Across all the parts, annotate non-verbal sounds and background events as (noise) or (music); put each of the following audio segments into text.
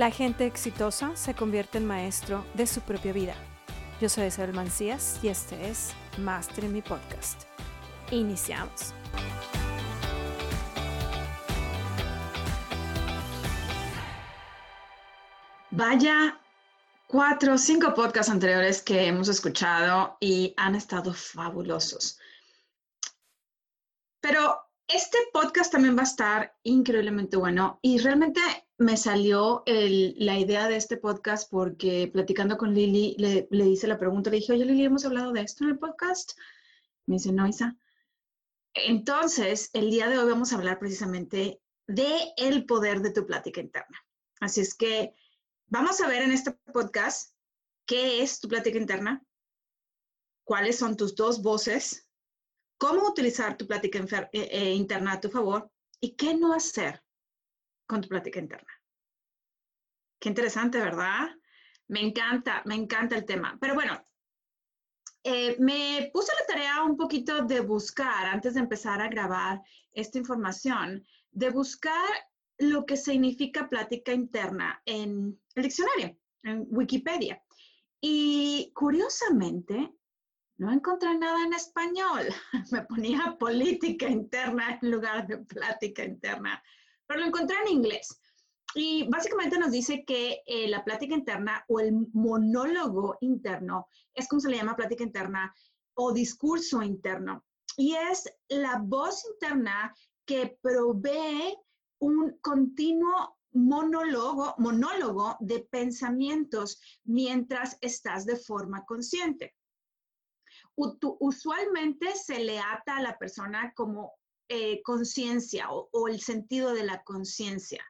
La gente exitosa se convierte en maestro de su propia vida. Yo soy Isabel Mancías y este es Master en mi podcast. Iniciamos. Vaya cuatro o cinco podcasts anteriores que hemos escuchado y han estado fabulosos. Pero este podcast también va a estar increíblemente bueno y realmente me salió la idea de este podcast porque platicando con Lili le, hice la pregunta, le dije, oye Lili, ¿hemos hablado de esto en el podcast? Me dice, no, Isa. Entonces, el día de hoy vamos a hablar precisamente de el poder de tu plática interna. Así es que vamos a ver en este podcast qué es tu plática interna, cuáles son tus dos voces cómo utilizar tu plática eh, eh, interna a tu favor y qué no hacer con tu plática interna. Qué interesante, ¿verdad? Me encanta, me encanta el tema. Pero bueno, eh, me puse la tarea un poquito de buscar, antes de empezar a grabar esta información, de buscar lo que significa plática interna en el diccionario, en Wikipedia. Y curiosamente, no encontré nada en español. (laughs) Me ponía política interna en lugar de plática interna, pero lo encontré en inglés. Y básicamente nos dice que eh, la plática interna o el monólogo interno es como se le llama plática interna o discurso interno. Y es la voz interna que provee un continuo monólogo, monólogo de pensamientos mientras estás de forma consciente usualmente se le ata a la persona como eh, conciencia o, el sentido de la conciencia.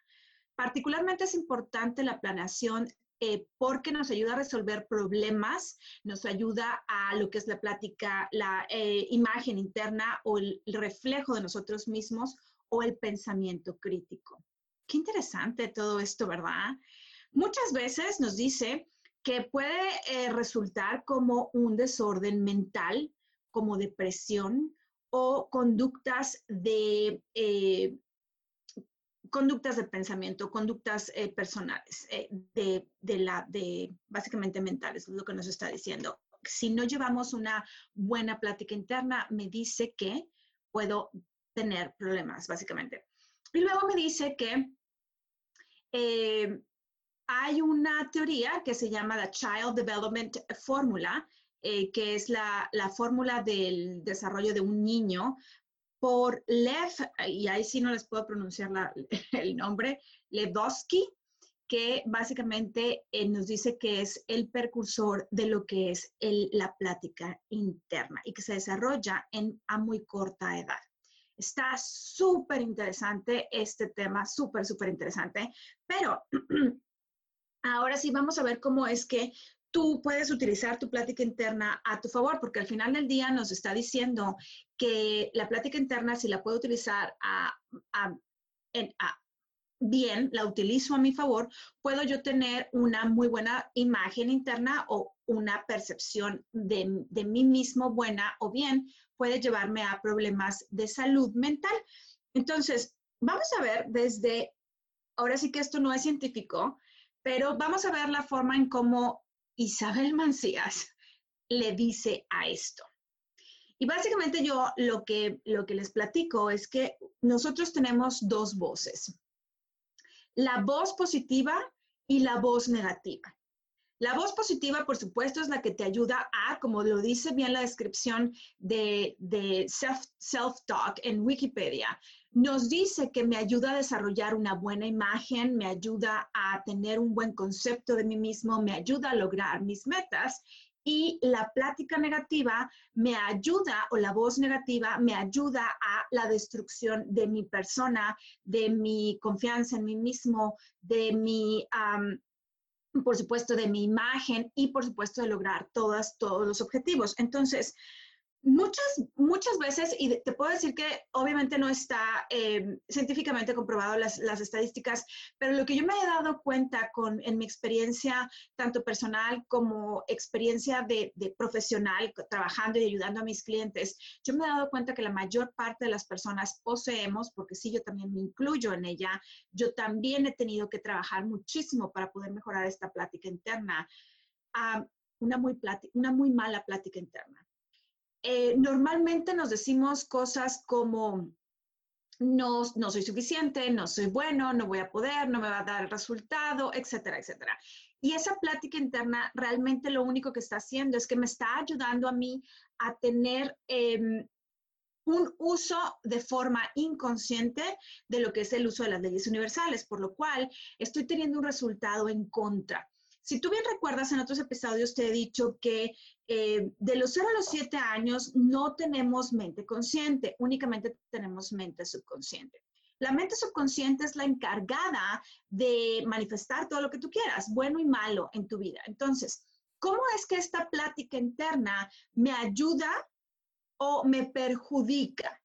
Particularmente es importante la planeación eh, porque nos ayuda a resolver problemas, nos ayuda a lo que es la plática, la eh, imagen interna o el reflejo de nosotros mismos o el pensamiento crítico. Qué interesante todo esto, ¿verdad? Muchas veces nos dice que puede resultar como un desorden mental, como depresión o conductas de, eh, conductas de pensamiento, conductas eh, personales, de, de, la, de básicamente mentales, es lo que nos está diciendo. Si no llevamos una buena plática interna, me dice que puedo tener problemas, básicamente. Y luego me dice que hay una teoría que se llama la Child Development Formula, eh, que es la, fórmula del desarrollo de un niño por Lev, y ahí sí no les puedo pronunciar (laughs) el nombre, Levdowski, que básicamente eh, nos dice que es el precursor de lo que es la plática interna y que se desarrolla a muy corta edad. Está súper interesante este tema, súper, súper interesante, pero (clears throat) Ahora sí vamos a ver cómo es que tú puedes utilizar tu plática interna a tu favor, porque al final del día nos está diciendo que la plática interna, si la puedo utilizar a, bien, la utilizo a mi favor, puedo yo tener una muy buena imagen interna o una percepción de, de mí mismo buena o bien puede llevarme a problemas de salud mental. Entonces, vamos a ver desde, ahora sí que esto no es científico, pero vamos a ver la forma en cómo Isabel Mancías le dice a esto. Y básicamente yo lo que, lo que les platico es que nosotros tenemos dos voces. La voz positiva y la voz negativa. La voz positiva, por supuesto, es la que te ayuda a, como lo dice bien la descripción de, de self-talk en Wikipedia, nos dice que me ayuda a desarrollar una buena imagen, me ayuda a tener un buen concepto de mí mismo, me ayuda a lograr mis metas. Y la plática negativa me ayuda, o la voz negativa me ayuda a la destrucción de mi persona, de mi confianza en mí mismo, de mi por supuesto, de mi imagen y, por supuesto, de lograr todas, todos los objetivos. Entonces, Muchas, muchas veces, y te puedo decir que obviamente no está eh, científicamente comprobado las, las, estadísticas, pero lo que yo me he dado cuenta con, en mi experiencia, tanto personal como experiencia de, profesional, trabajando y ayudando a mis clientes, yo me he dado cuenta que la mayor parte de las personas poseemos, porque sí, yo también me incluyo en ella, yo también he tenido que trabajar muchísimo para poder mejorar esta plática interna, una, muy una muy mala plática interna eh, normalmente nos decimos cosas como, no, no soy suficiente, no soy bueno, no voy a poder, no me va a dar el resultado, etcétera, etcétera. Y esa plática interna realmente lo único que está haciendo es que me está ayudando a mí a tener em, un uso de forma inconsciente de lo que es el uso de las leyes universales, por lo cual estoy teniendo un resultado en contra. Si tú bien recuerdas, en otros episodios te he dicho que eh, de los 0 a los 7 años no tenemos mente consciente, únicamente tenemos mente subconsciente. La mente subconsciente es la encargada de manifestar todo lo que tú quieras, bueno y malo en tu vida. Entonces, ¿cómo es que esta plática interna me ayuda o me perjudica?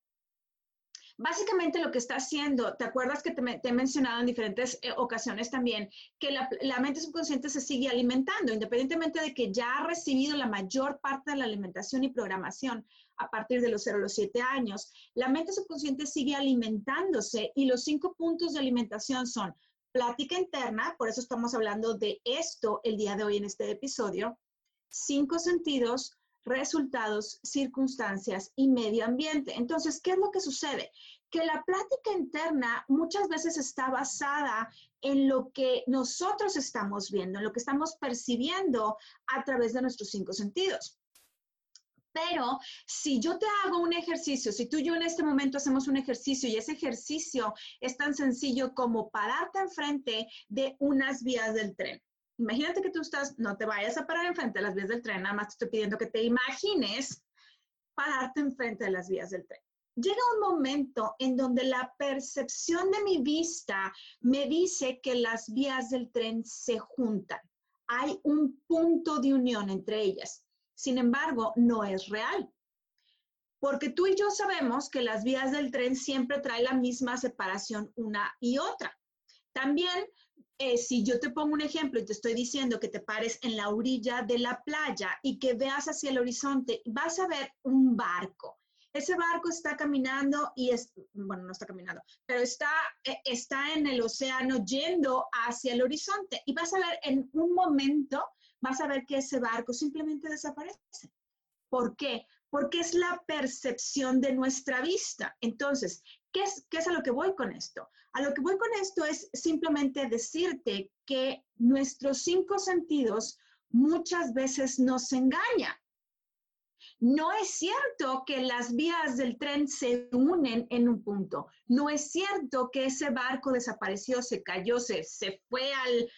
Básicamente lo que está haciendo, ¿te acuerdas que te, he mencionado en diferentes eh, ocasiones también, que la, la, mente subconsciente se sigue alimentando, independientemente de que ya ha recibido la mayor parte de la alimentación y programación a partir de los 0 a los 7 años, la mente subconsciente sigue alimentándose y los cinco puntos de alimentación son plática interna, por eso estamos hablando de esto el día de hoy en este episodio, cinco sentidos, resultados, circunstancias y medio ambiente. Entonces, ¿qué es lo que sucede? Que la plática interna muchas veces está basada en lo que nosotros estamos viendo, en lo que estamos percibiendo a través de nuestros cinco sentidos. Pero si yo te hago un ejercicio, si tú y yo en este momento hacemos un ejercicio y ese ejercicio es tan sencillo como pararte enfrente de unas vías del tren imagínate que tú estás, no te vayas a parar enfrente de las vías del tren, nada más te estoy pidiendo que te imagines pararte enfrente de las vías del tren. Llega un momento en donde la percepción de mi vista me dice que las vías del tren se juntan. Hay un punto de unión entre ellas. Sin embargo, no es real. Porque tú y yo sabemos que las vías del tren siempre traen la misma separación una y otra. También eh, si yo te pongo un ejemplo y te estoy diciendo que te pares en la orilla de la playa y que veas hacia el horizonte, vas a ver un barco. Ese barco está caminando y es, bueno, no está caminando, pero está, eh, está en el océano yendo hacia el horizonte y vas a ver en un momento, vas a ver que ese barco simplemente desaparece. ¿Por qué? Porque es la percepción de nuestra vista. Entonces, ¿qué es, ¿qué a lo que voy con esto? A lo que voy con esto es simplemente decirte que nuestros cinco sentidos muchas veces nos engañan. No es cierto que las vías del tren se unen en un punto. No es cierto que ese barco desapareció, se cayó, se, se fue al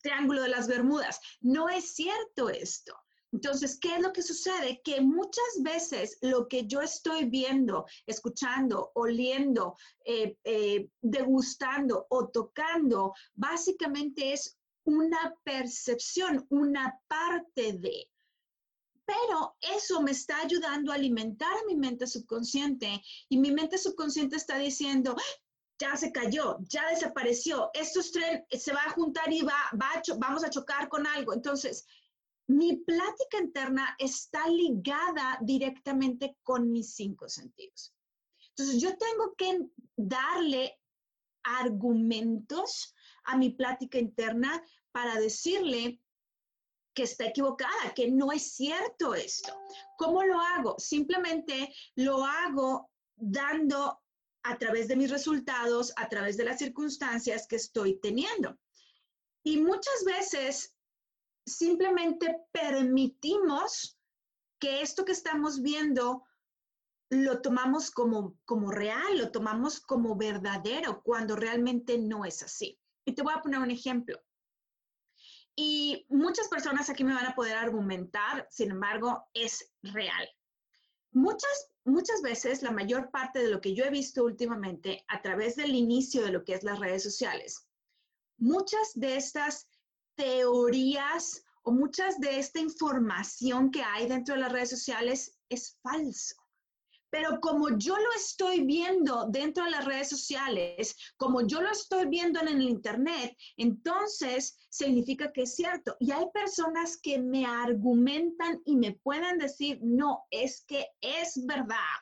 Triángulo de las Bermudas. No es cierto esto. Entonces, ¿qué es lo que sucede? Que muchas veces lo que yo estoy viendo, escuchando, oliendo, eh, eh, degustando o tocando, básicamente es una percepción, una parte de. Pero eso me está ayudando a alimentar a mi mente subconsciente y mi mente subconsciente está diciendo, ya se cayó, ya desapareció, estos tren se va a juntar y va, va vamos a chocar con algo. Entonces, mi plática interna está ligada directamente con mis cinco sentidos. Entonces, yo tengo que darle argumentos a mi plática interna para decirle que está equivocada, que no es cierto esto. ¿Cómo lo hago? Simplemente lo hago dando a través de mis resultados, a través de las circunstancias que estoy teniendo. Y muchas veces simplemente permitimos que esto que estamos viendo lo tomamos como, como real, lo tomamos como verdadero, cuando realmente no es así. Y te voy a poner un ejemplo. Y muchas personas aquí me van a poder argumentar, sin embargo, es real. Muchas, muchas veces, la mayor parte de lo que yo he visto últimamente a través del inicio de lo que es las redes sociales, muchas de estas teorías o muchas de esta información que hay dentro de las redes sociales es falso. Pero como yo lo estoy viendo dentro de las redes sociales, como yo lo estoy viendo en el Internet, entonces significa que es cierto. Y hay personas que me argumentan y me pueden decir, no, es que es verdad.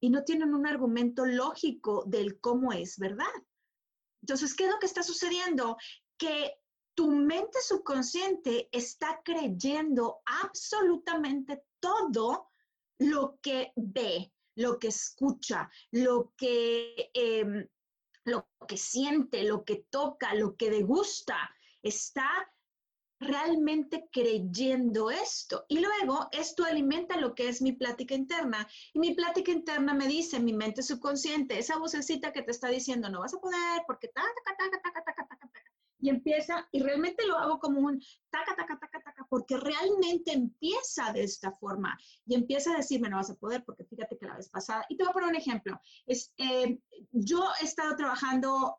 Y no tienen un argumento lógico del cómo es verdad. Entonces, ¿qué es lo que está sucediendo? Que tu mente subconsciente está creyendo absolutamente todo lo que ve, lo que escucha, lo que, em, lo que siente, lo que toca, lo que degusta, está realmente creyendo esto. Y luego esto alimenta lo que es mi plática interna. Y mi plática interna me dice, mi mente subconsciente, esa vocecita que te está diciendo, no vas a poder porque ta, ta, ta, ta, ta, ta, ta, ta, y empieza, y realmente lo hago como un taca, taca, taca, taca, porque realmente empieza de esta forma y empieza a decirme, no vas a poder, porque fíjate que la vez pasada, y te voy a poner un ejemplo, es, eh, yo he estado trabajando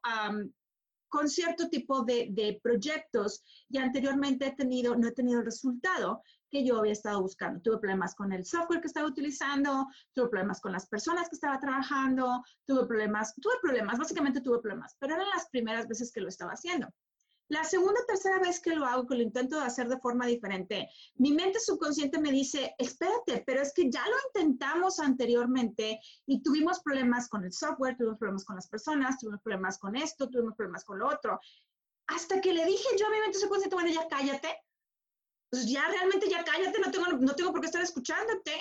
con cierto tipo de, de, proyectos y anteriormente he tenido, no he tenido el resultado que yo había estado buscando. Tuve problemas con el software que estaba utilizando, tuve problemas con las personas que estaba trabajando, tuve problemas, tuve problemas, básicamente tuve problemas, pero eran las primeras veces que lo estaba haciendo. La segunda tercera vez que lo hago, que lo intento hacer de forma diferente, mi mente subconsciente me dice, espérate, pero es que ya lo intentamos anteriormente y tuvimos problemas con el software, tuvimos problemas con las personas, tuvimos problemas con esto, tuvimos problemas con lo otro. Hasta que le dije yo a mi mente subconsciente, bueno, ya cállate. Pues ya realmente ya cállate, no tengo, no tengo por qué estar escuchándote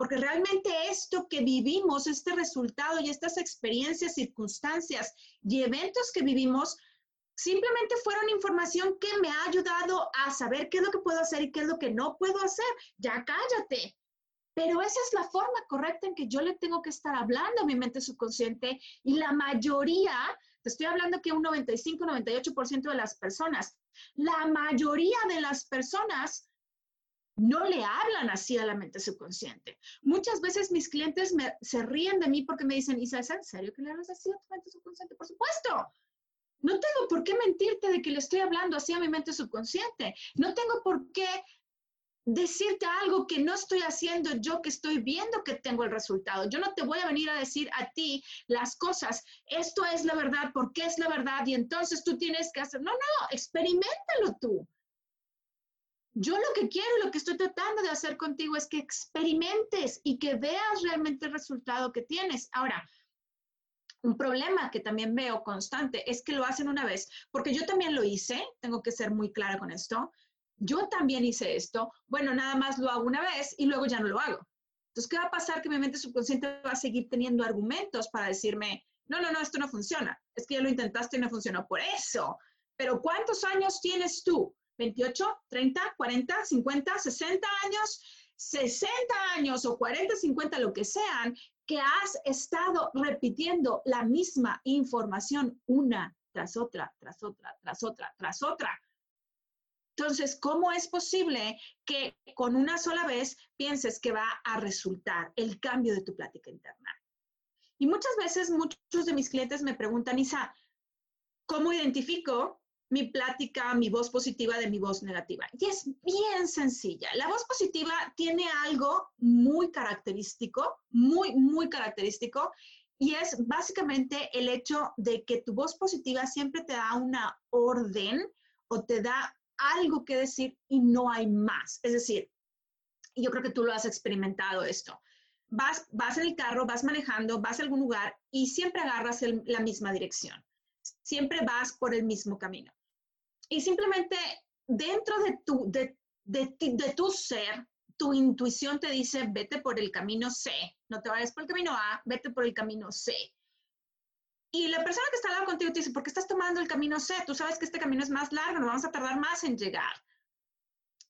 porque realmente esto que vivimos, este resultado y estas experiencias, circunstancias y eventos que vivimos Simplemente fueron información que me ha ayudado a saber qué es lo que puedo hacer y qué es lo que no puedo hacer. Ya cállate. Pero esa es la forma correcta en que yo le tengo que estar hablando a mi mente subconsciente y la mayoría, te estoy hablando que un 95, 98% de las personas, la mayoría de las personas no le hablan así a la mente subconsciente. Muchas veces mis clientes se ríen de mí porque me dicen, Isa, ¿es en serio que le hablas así a tu mente subconsciente? Por supuesto. No tengo por qué mentirte de que le estoy hablando así a mi mente subconsciente. No tengo por qué decirte algo que no estoy haciendo yo, que estoy viendo que tengo el resultado. Yo no te voy a venir a decir a ti las cosas, esto es la verdad, porque es la verdad, y entonces tú tienes que hacer. No, no, experimentalo tú. Yo lo que quiero, lo que estoy tratando de hacer contigo es que experimentes y que veas realmente el resultado que tienes. Ahora, un problema que también veo constante es que lo hacen una vez, porque yo también lo hice, tengo que ser muy clara con esto, yo también hice esto, bueno, nada más lo hago una vez y luego ya no lo hago. Entonces, ¿qué va a pasar? Que mi mente subconsciente va a seguir teniendo argumentos para decirme, no, no, no, esto no funciona, es que ya lo intentaste y no funcionó por eso. Pero ¿cuántos años tienes tú? ¿28, 30, 40, 50, 60 años? 60 años o 40, 50, lo que sean, que has estado repitiendo la misma información una tras otra, tras otra, tras otra, tras otra. Entonces, ¿cómo es posible que con una sola vez pienses que va a resultar el cambio de tu plática interna? Y muchas veces muchos de mis clientes me preguntan, Isa, ¿cómo identifico mi plática, mi voz positiva de mi voz negativa. Y es bien sencilla. La voz positiva tiene algo muy característico, muy, muy característico, y es básicamente el hecho de que tu voz positiva siempre te da una orden o te da algo que decir y no hay más. Es decir, yo creo que tú lo has experimentado esto. Vas, vas en el carro, vas manejando, vas a algún lugar y siempre agarras la misma dirección. Siempre vas por el mismo camino y simplemente dentro de tu, de, de, tu ser, tu intuición te dice, vete por el camino C, no te vayas por el camino A, vete por el camino C. Y la persona que está al lado contigo te dice, ¿por qué estás tomando el camino C? Tú sabes que este camino es más largo, nos vamos a tardar más en llegar.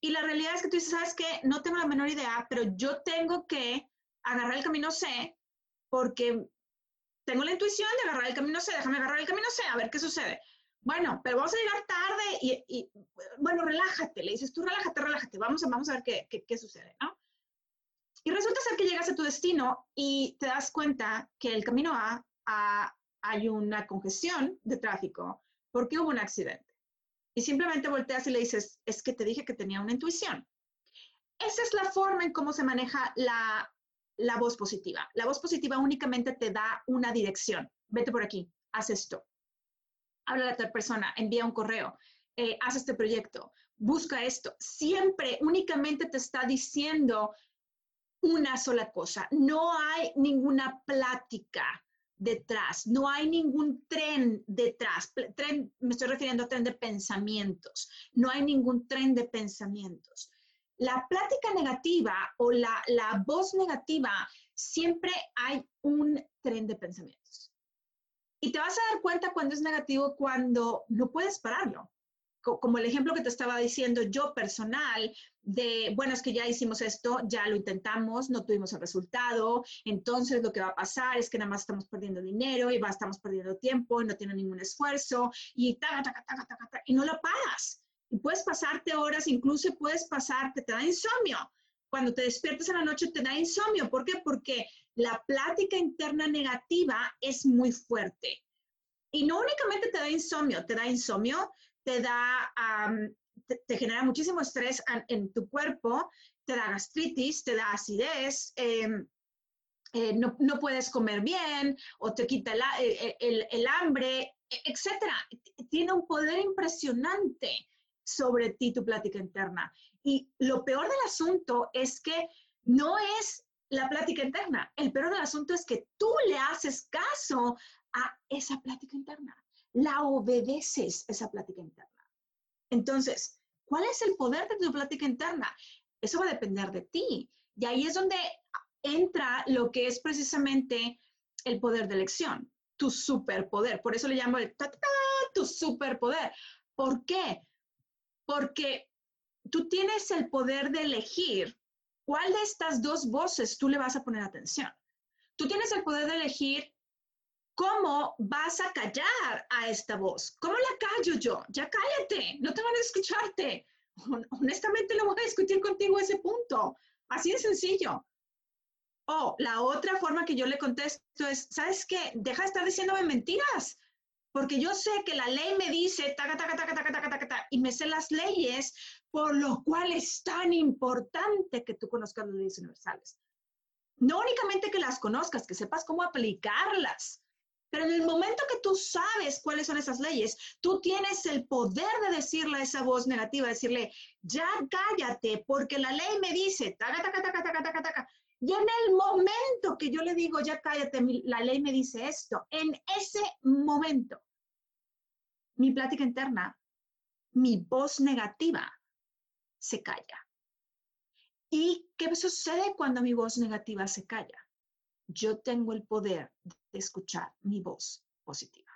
Y la realidad es que tú dices, ¿sabes qué? No tengo la menor idea, pero yo tengo que agarrar el camino C porque tengo la intuición de agarrar el camino C, déjame agarrar el camino C, a ver qué sucede. Bueno, pero vamos a llegar tarde y, bueno, relájate, le dices tú, relájate, relájate, vamos a, vamos a ver qué, qué, sucede, ¿no? Y resulta ser que llegas a tu destino y te das cuenta que el camino A, hay una congestión de tráfico porque hubo un accidente. y simplemente volteas y le dices, es que te dije que tenía una intuición. Esa es la forma en cómo se maneja la, la voz positiva. La voz positiva únicamente te da una dirección. Vete por aquí, haz esto. Habla a tal persona, envía un correo, eh, haz este proyecto, busca esto. Siempre, únicamente te está diciendo una sola cosa. No hay ninguna plática detrás, no hay ningún tren detrás. Tren, me estoy refiriendo a tren de pensamientos. No hay ningún tren de pensamientos. La plática negativa o la, la voz negativa, siempre hay un tren de pensamientos. Y te vas a dar cuenta cuando es negativo, cuando no puedes pararlo como el ejemplo que te estaba diciendo yo personal, de, bueno, es que ya hicimos esto, ya lo intentamos, no tuvimos el resultado, entonces lo que va a pasar es que nada más estamos perdiendo dinero y va, estamos perdiendo tiempo y no tiene ningún esfuerzo y taca, taca, taca, taca, y no lo paras. Y puedes pasarte horas, incluso puedes pasarte, te da insomnio. Cuando te despiertas en la noche te da insomnio. ¿Por qué? Porque la plática interna negativa es muy fuerte. Y no únicamente te da insomnio, te da insomnio, te da, te, genera muchísimo estrés en, tu cuerpo, te da gastritis, te da acidez, em, eh, no, puedes comer bien o te quita el, el, hambre, etc. Tiene un poder impresionante sobre ti tu plática interna. Y lo peor del asunto es que no es la plática interna. El peor del asunto es que tú le haces caso a esa plática interna la obedeces esa plática interna. Entonces, ¿cuál es el poder de tu plática interna? Eso va a depender de ti. Y ahí es donde entra lo que es precisamente el poder de elección, tu superpoder. Por eso le llamo el tu superpoder. ¿Por qué? Porque tú tienes el poder de elegir cuál de estas dos voces tú le vas a poner atención. Tú tienes el poder de elegir ¿Cómo vas a callar a esta voz? ¿Cómo la callo yo? Ya cállate, no te van a escucharte. Honestamente no voy a discutir contigo ese punto. Así de sencillo. O la otra forma que yo le contesto es, ¿sabes qué? Deja de estar diciéndome mentiras, porque yo sé que la ley me dice, taca, taca, taca, taca, taca, taca, taca, y me sé las leyes, por lo cual es tan importante que tú conozcas las leyes universales. No únicamente que las conozcas, que sepas cómo aplicarlas. Pero en el momento que tú sabes cuáles son esas leyes, tú tienes el poder de decirle a esa voz negativa, decirle, ya cállate, porque la ley me dice, taca, taca, taca, taca, taca, taca. Y en el momento que yo le digo, ya cállate, la ley me dice esto, en ese momento, mi plática interna, mi voz negativa, se calla. ¿Y qué sucede cuando mi voz negativa se calla? yo tengo el poder de escuchar mi voz positiva.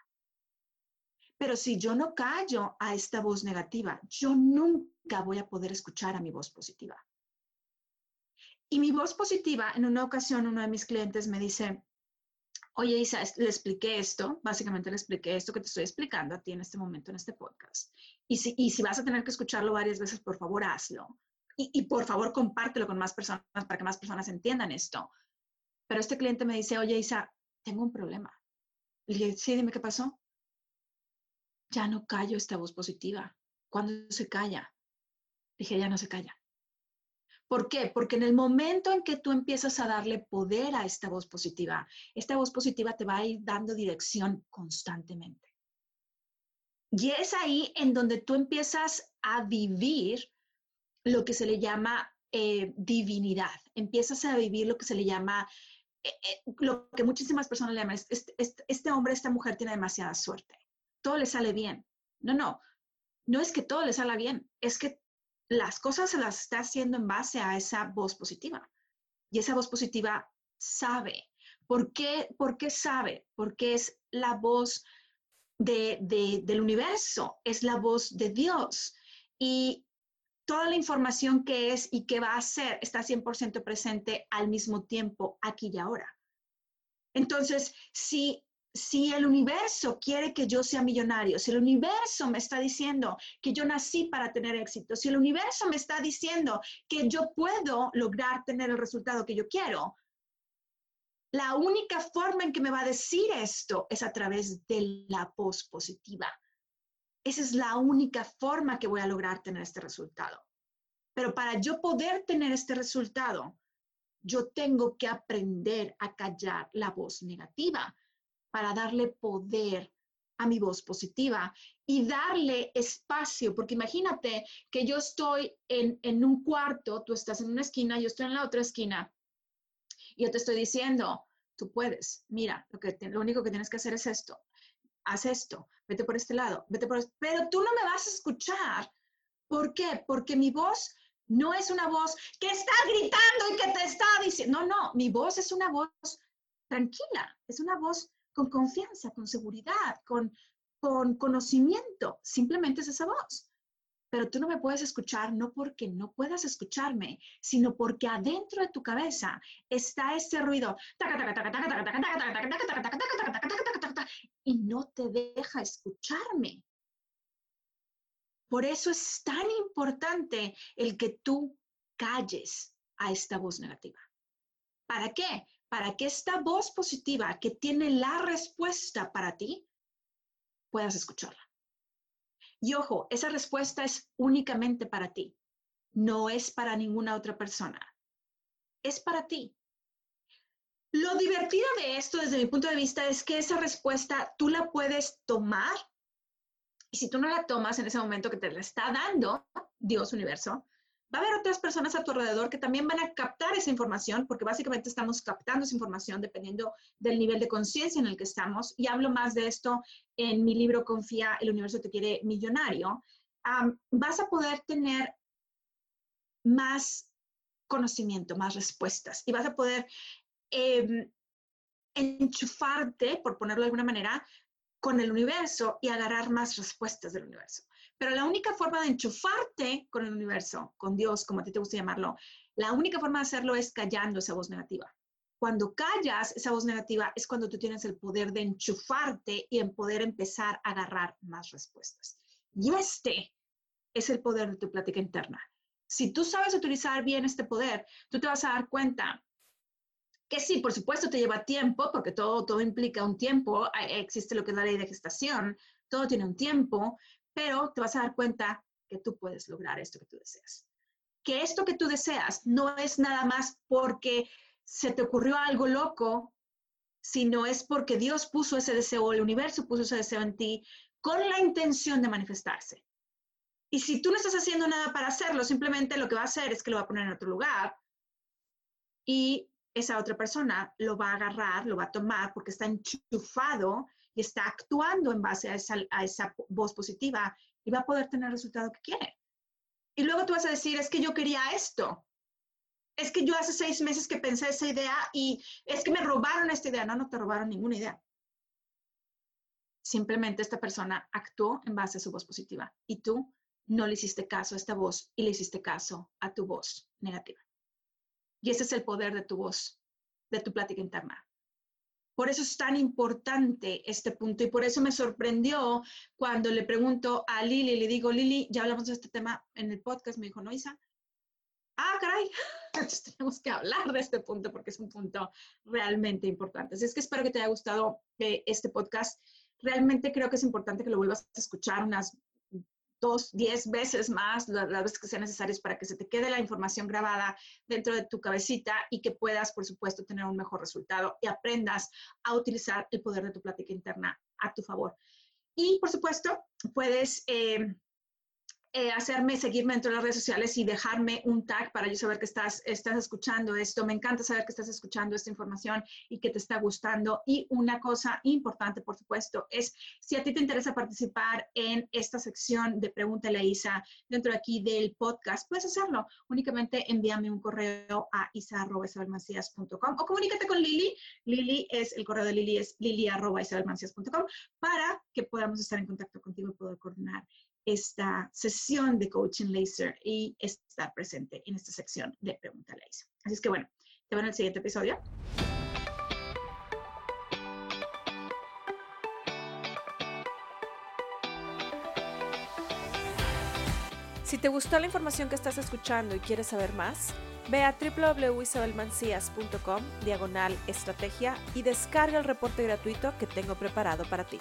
Pero si yo no callo a esta voz negativa, yo nunca voy a poder escuchar a mi voz positiva. Y mi voz positiva, en una ocasión uno de mis clientes me dice, oye Isa, le expliqué esto, básicamente le expliqué esto que te estoy explicando a ti en este momento, en este podcast. Y si, y si vas a tener que escucharlo varias veces, por favor, hazlo. Y, y por favor, compártelo con más personas para que más personas entiendan esto. Pero este cliente me dice, oye Isa, tengo un problema. Le dije, sí, dime qué pasó. Ya no callo esta voz positiva. ¿Cuándo se calla? Dije, ya no se calla. ¿Por qué? Porque en el momento en que tú empiezas a darle poder a esta voz positiva, esta voz positiva te va a ir dando dirección constantemente. Y es ahí en donde tú empiezas a vivir lo que se le llama eh, divinidad, empiezas a vivir lo que se le llama eh, eh, lo que muchísimas personas le llaman, este, este, hombre, esta mujer tiene demasiada suerte, todo le sale bien. No, no, no es que todo le salga bien, es que las cosas se las está haciendo en base a esa voz positiva. Y esa voz positiva sabe. ¿Por qué, ¿Por qué sabe? Porque es la voz de, del universo, es la voz de Dios. Y toda la información que es y que va a ser está 100% presente al mismo tiempo, aquí y ahora. Entonces, si, si el universo quiere que yo sea millonario, si el universo me está diciendo que yo nací para tener éxito, si el universo me está diciendo que yo puedo lograr tener el resultado que yo quiero, la única forma en que me va a decir esto es a través de la voz positiva. esa es la única forma que voy a lograr tener este resultado. Pero para yo poder tener este resultado, yo tengo que aprender a callar la voz negativa para darle poder a mi voz positiva y darle espacio, porque imagínate que yo estoy en, en, un cuarto, tú estás en una esquina, yo estoy en la otra esquina, y yo te estoy diciendo, tú puedes, mira, lo, que lo único que tienes que hacer es esto, haz esto, vete por este lado, vete por este, pero tú no me vas a escuchar. ¿Por qué? Porque mi voz no es una voz que está gritando y que te está diciendo, no, no, mi voz es una voz tranquila, es una voz con confianza, con seguridad, con, con conocimiento, simplemente es esa voz pero tú no me puedes escuchar no porque no puedas escucharme, sino porque adentro de tu cabeza está ese ruido y no te deja escucharme. Por eso es tan importante el que tú calles a esta voz negativa. ¿Para qué? Para que esta voz positiva que tiene la respuesta para ti, puedas escucharla. Y ojo, esa respuesta es únicamente para ti, no es para ninguna otra persona, es para ti. Lo divertido de esto desde mi punto de vista es que esa respuesta tú la puedes tomar y si tú no la tomas en ese momento que te la está dando Dios universo, va a haber otras personas a tu alrededor que también van a captar esa información, porque básicamente estamos captando esa información dependiendo del nivel de conciencia en el que estamos. Y hablo más de esto en mi libro Confía, el universo te quiere millonario. vas a poder tener más conocimiento, más respuestas y vas a poder em, enchufarte, por ponerlo de alguna manera, con el universo y agarrar más respuestas del universo. Pero la única forma de enchufarte con el universo, con Dios, como a ti te gusta llamarlo, la única forma de hacerlo es callando esa voz negativa. Cuando callas esa voz negativa es cuando tú tienes el poder de enchufarte y en poder empezar a agarrar más respuestas. Y este es el poder de tu plática interna. Si tú sabes utilizar bien este poder, tú te vas a dar cuenta que sí, por supuesto te lleva tiempo, porque todo, todo implica un tiempo, existe lo que es la ley de gestación, todo tiene un tiempo, pero te vas a dar cuenta que tú puedes lograr esto que tú deseas. Que esto que tú deseas no es nada más porque se te ocurrió algo loco, sino es porque Dios puso ese deseo, el universo puso ese deseo en ti con la intención de manifestarse. Y si tú no estás haciendo nada para hacerlo, simplemente lo que va a hacer es que lo va a poner en otro lugar y esa otra persona lo va a agarrar, lo va a tomar porque está enchufado y está actuando en base a esa, voz positiva y va a poder tener el resultado que quiere. Y luego tú vas a decir, es que yo quería esto. Es que yo hace seis meses que pensé esa idea y es que me robaron esta idea. No, no te robaron ninguna idea. Simplemente esta persona actuó en base a su voz positiva y tú no le hiciste caso a esta voz y le hiciste caso a tu voz negativa. Y ese es el poder de tu voz, de tu plática interna. Por eso es tan importante este punto y por eso me sorprendió cuando le pregunto a Lili, le digo, Lili, ya hablamos de este tema en el podcast, me dijo, no, Isa. Ah, caray, (laughs) entonces tenemos que hablar de este punto porque es un punto realmente importante. Así es que espero que te haya gustado eh, este podcast. Realmente creo que es importante que lo vuelvas a escuchar unas dos, diez veces más, las, veces que sean necesarias para que se te quede la información grabada dentro de tu cabecita y que puedas, por supuesto, tener un mejor resultado y aprendas a utilizar el poder de tu plática interna a tu favor. Y, por supuesto, puedes... Eh, eh, hacerme, seguirme dentro de las redes sociales y dejarme un tag para yo saber que estás, estás escuchando esto. Me encanta saber que estás escuchando esta información y que te está gustando. Y una cosa importante, por supuesto, es si a ti te interesa participar en esta sección de Pregúntale a Isa dentro de aquí del podcast, puedes hacerlo. Únicamente envíame un correo a isa.isabelmancias.com o comunícate con Lili. Lili es, el correo de Lili es lili.isabelmancias.com para que podamos estar en contacto contigo y poder coordinar esta sesión de coaching laser y estar presente en esta sección de Pregunta Laser. Así es que bueno, te en el siguiente episodio. Si te gustó la información que estás escuchando y quieres saber más, ve a www.isabelmancias.com diagonal estrategia y descarga el reporte gratuito que tengo preparado para ti.